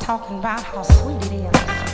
Talking about how sweet it is.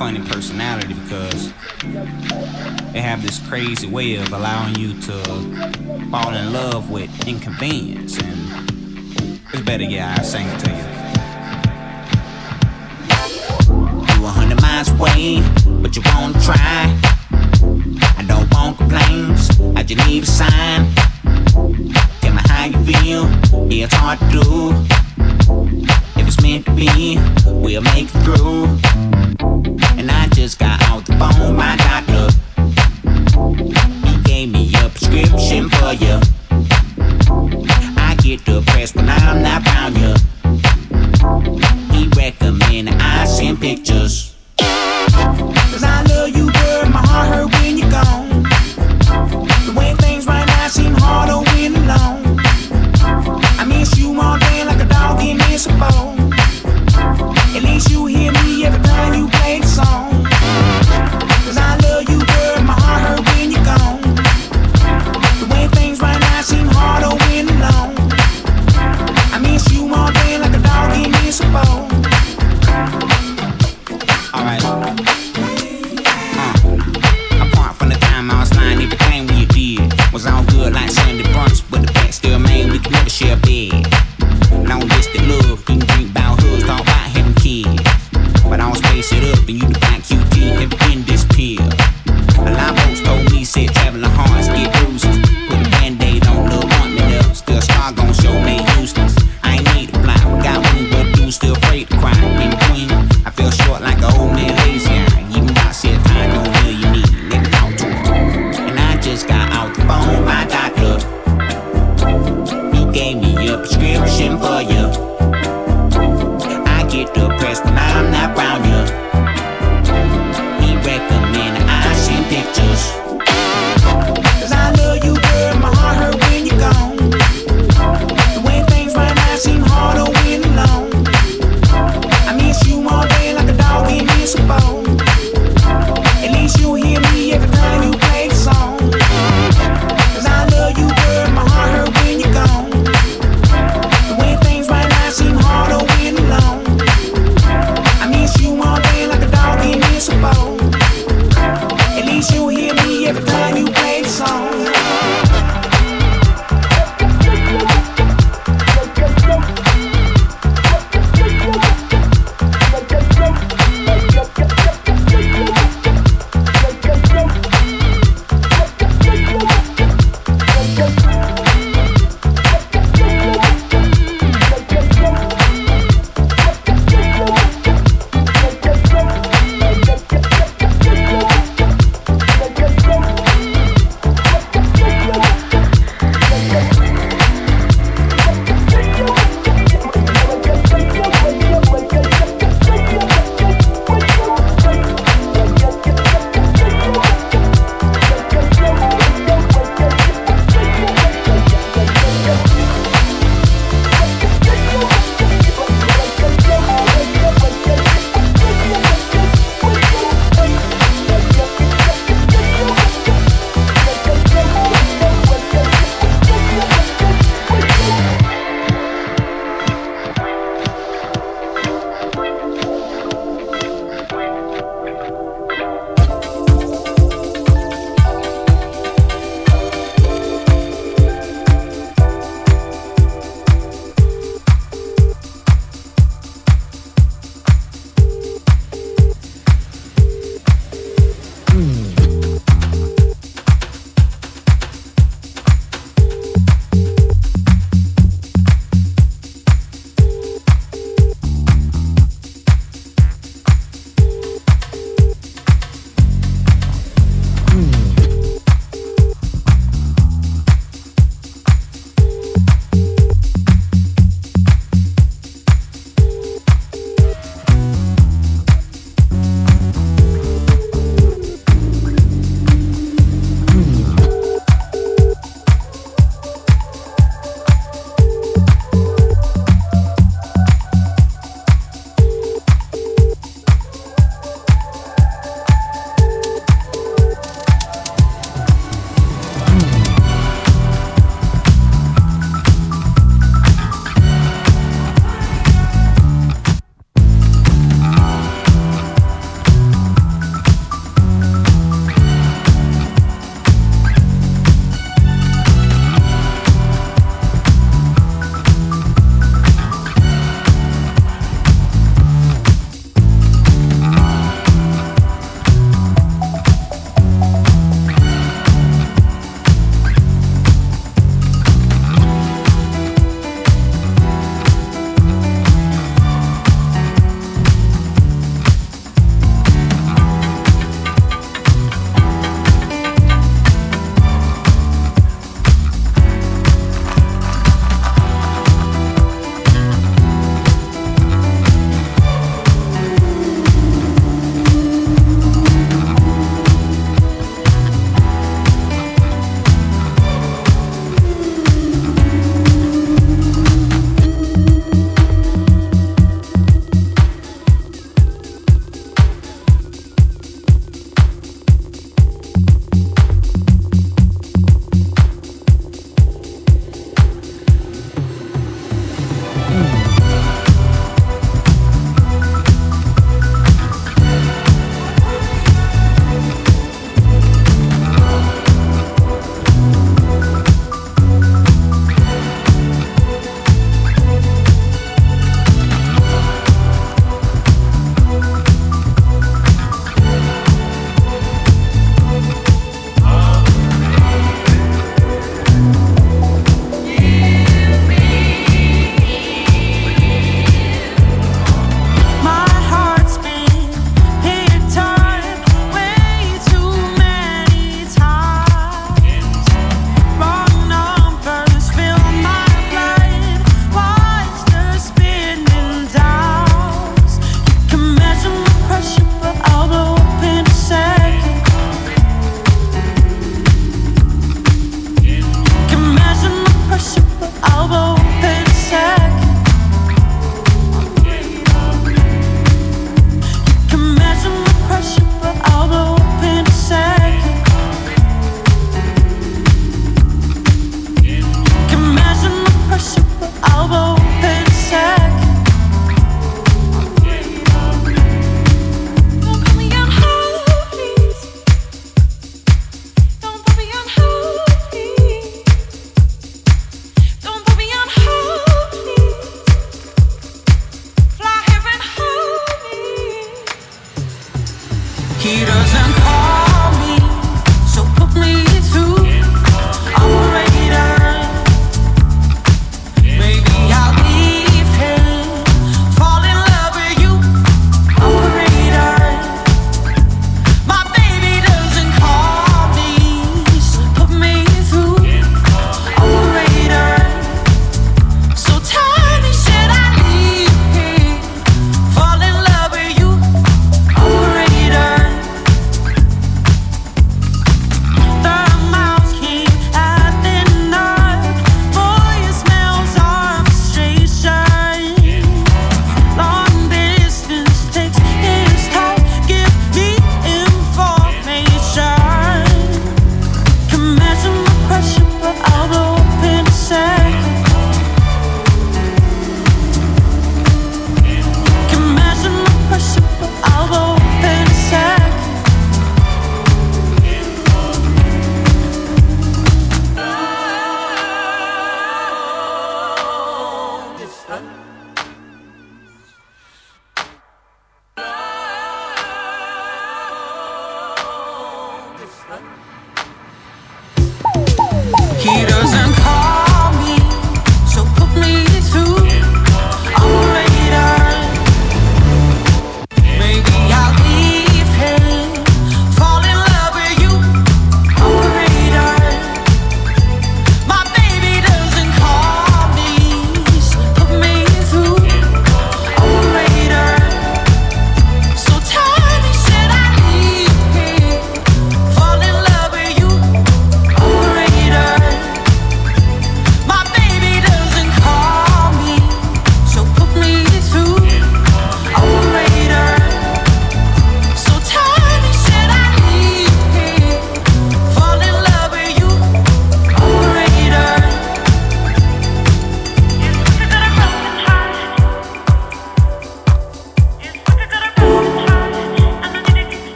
funny personality because they have this crazy way of allowing you to fall in love with inconvenience. And it's better, yeah, I sang it to you. You a hundred miles away, but you won't try. I don't want complaints, I just need a sign. Tell me how you feel, yeah, it's hard to do. If it's meant to be, we'll make it through just got out the phone. My doctor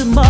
so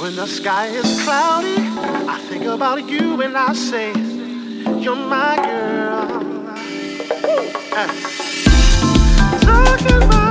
When the sky is cloudy, I think about you and I say, You're my girl. Talking about